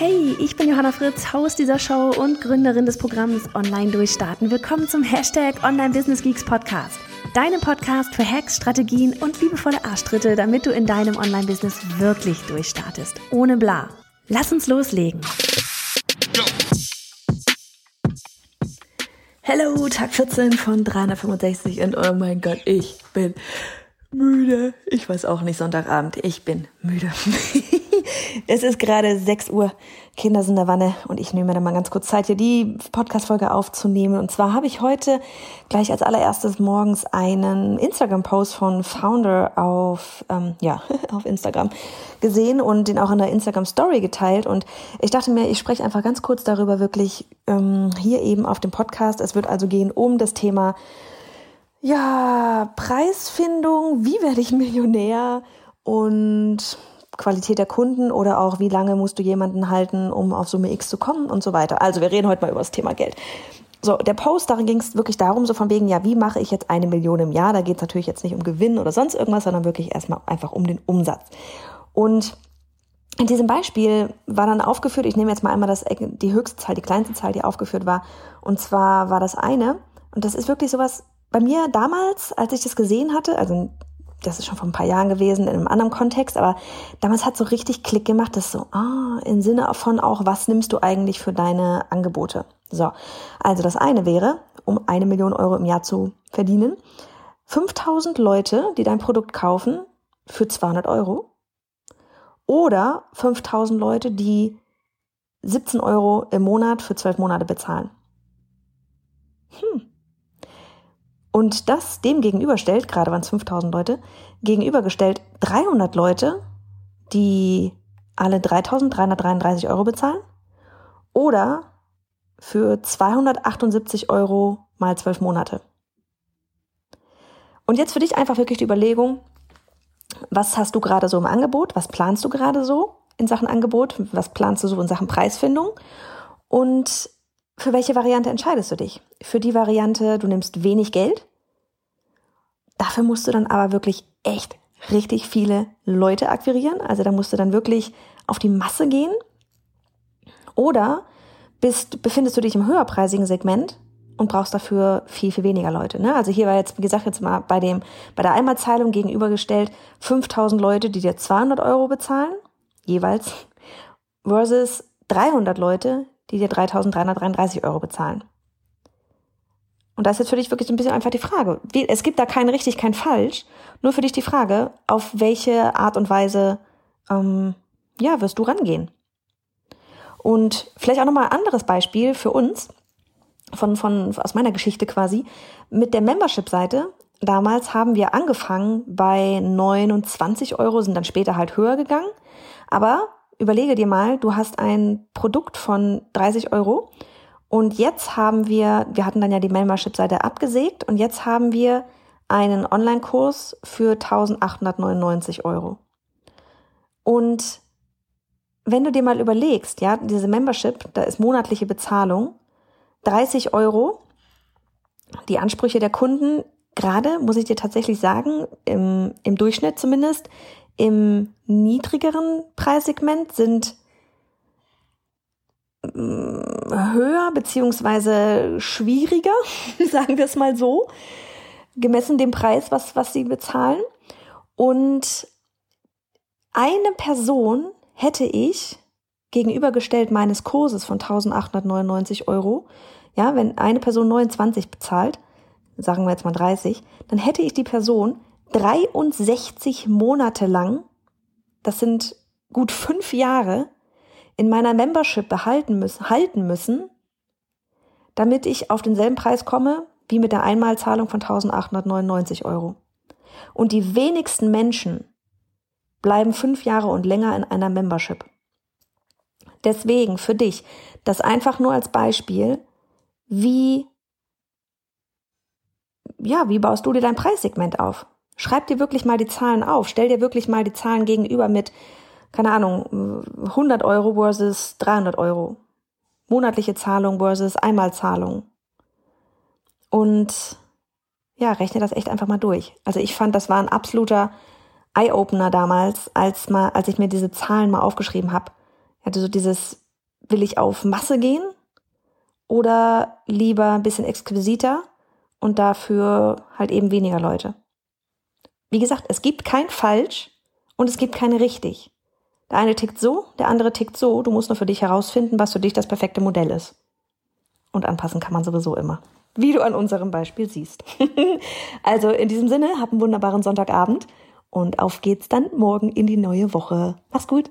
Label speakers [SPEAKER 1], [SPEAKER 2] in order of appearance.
[SPEAKER 1] Hey, ich bin Johanna Fritz, Haus dieser Show und Gründerin des Programms Online Durchstarten. Willkommen zum Hashtag Online Business Geeks Podcast. Deinem Podcast für Hacks, Strategien und liebevolle Arschtritte, damit du in deinem Online-Business wirklich durchstartest. Ohne bla. Lass uns loslegen. Hello, Tag 14 von 365 und oh mein Gott, ich bin müde. Ich weiß auch nicht, Sonntagabend, ich bin müde. Es ist gerade 6 Uhr, Kinder sind in der Wanne und ich nehme mir dann mal ganz kurz Zeit, hier die Podcast-Folge aufzunehmen. Und zwar habe ich heute gleich als allererstes morgens einen Instagram-Post von Founder auf, ähm, ja, auf Instagram gesehen und den auch in der Instagram-Story geteilt. Und ich dachte mir, ich spreche einfach ganz kurz darüber wirklich ähm, hier eben auf dem Podcast. Es wird also gehen um das Thema ja, Preisfindung, wie werde ich Millionär und Qualität der Kunden oder auch wie lange musst du jemanden halten, um auf Summe X zu kommen und so weiter. Also wir reden heute mal über das Thema Geld. So, der Post, darin ging es wirklich darum, so von wegen, ja, wie mache ich jetzt eine Million im Jahr? Da geht es natürlich jetzt nicht um Gewinn oder sonst irgendwas, sondern wirklich erstmal einfach um den Umsatz. Und in diesem Beispiel war dann aufgeführt, ich nehme jetzt mal einmal das, die höchste Zahl, die kleinste Zahl, die aufgeführt war. Und zwar war das eine, und das ist wirklich sowas, bei mir damals, als ich das gesehen hatte, also das ist schon vor ein paar Jahren gewesen, in einem anderen Kontext, aber damals hat so richtig Klick gemacht, das so, ah, im Sinne von auch, was nimmst du eigentlich für deine Angebote? So, also das eine wäre, um eine Million Euro im Jahr zu verdienen, 5000 Leute, die dein Produkt kaufen für 200 Euro oder 5000 Leute, die 17 Euro im Monat für 12 Monate bezahlen. Und das dem gegenüberstellt, gerade waren es 5000 Leute, gegenübergestellt 300 Leute, die alle 3333 Euro bezahlen oder für 278 Euro mal 12 Monate. Und jetzt für dich einfach wirklich die Überlegung, was hast du gerade so im Angebot? Was planst du gerade so in Sachen Angebot? Was planst du so in Sachen Preisfindung? Und für welche Variante entscheidest du dich? Für die Variante, du nimmst wenig Geld. Dafür musst du dann aber wirklich echt richtig viele Leute akquirieren. Also da musst du dann wirklich auf die Masse gehen. Oder bist, befindest du dich im höherpreisigen Segment und brauchst dafür viel, viel weniger Leute. Ne? Also hier war jetzt, wie gesagt, jetzt mal bei dem, bei der Einmalzahlung gegenübergestellt 5000 Leute, die dir 200 Euro bezahlen, jeweils, versus 300 Leute, die dir 3.333 Euro bezahlen. Und da ist jetzt für dich wirklich so ein bisschen einfach die Frage. Es gibt da kein richtig, kein falsch. Nur für dich die Frage, auf welche Art und Weise, ähm, ja, wirst du rangehen? Und vielleicht auch nochmal ein anderes Beispiel für uns, von, von, aus meiner Geschichte quasi. Mit der Membership-Seite, damals haben wir angefangen bei 29 Euro, sind dann später halt höher gegangen. Aber überlege dir mal, du hast ein Produkt von 30 Euro und jetzt haben wir, wir hatten dann ja die Membership-Seite abgesägt und jetzt haben wir einen Online-Kurs für 1899 Euro. Und wenn du dir mal überlegst, ja, diese Membership, da ist monatliche Bezahlung, 30 Euro, die Ansprüche der Kunden, gerade, muss ich dir tatsächlich sagen, im, im Durchschnitt zumindest, im niedrigeren Preissegment sind mm, höher beziehungsweise schwieriger, sagen wir es mal so, gemessen dem Preis, was, was sie bezahlen. Und eine Person hätte ich gegenübergestellt meines Kurses von 1899 Euro, ja, wenn eine Person 29 bezahlt, sagen wir jetzt mal 30, dann hätte ich die Person 63 Monate lang, das sind gut fünf Jahre, in meiner Membership behalten müssen, halten müssen, damit ich auf denselben Preis komme wie mit der Einmalzahlung von 1899 Euro. Und die wenigsten Menschen bleiben fünf Jahre und länger in einer Membership. Deswegen für dich, das einfach nur als Beispiel, wie, ja, wie baust du dir dein Preissegment auf? Schreib dir wirklich mal die Zahlen auf. Stell dir wirklich mal die Zahlen gegenüber mit, keine Ahnung, 100 Euro versus 300 Euro. Monatliche Zahlung versus Einmalzahlung. Und ja, rechne das echt einfach mal durch. Also ich fand, das war ein absoluter Eye-Opener damals, als mal, als ich mir diese Zahlen mal aufgeschrieben habe. Ich hatte so dieses, will ich auf Masse gehen oder lieber ein bisschen exquisiter und dafür halt eben weniger Leute. Wie gesagt, es gibt kein falsch und es gibt keine richtig. Der eine tickt so, der andere tickt so. Du musst nur für dich herausfinden, was für dich das perfekte Modell ist. Und anpassen kann man sowieso immer. Wie du an unserem Beispiel siehst. also in diesem Sinne, hab einen wunderbaren Sonntagabend und auf geht's dann morgen in die neue Woche. Mach's gut.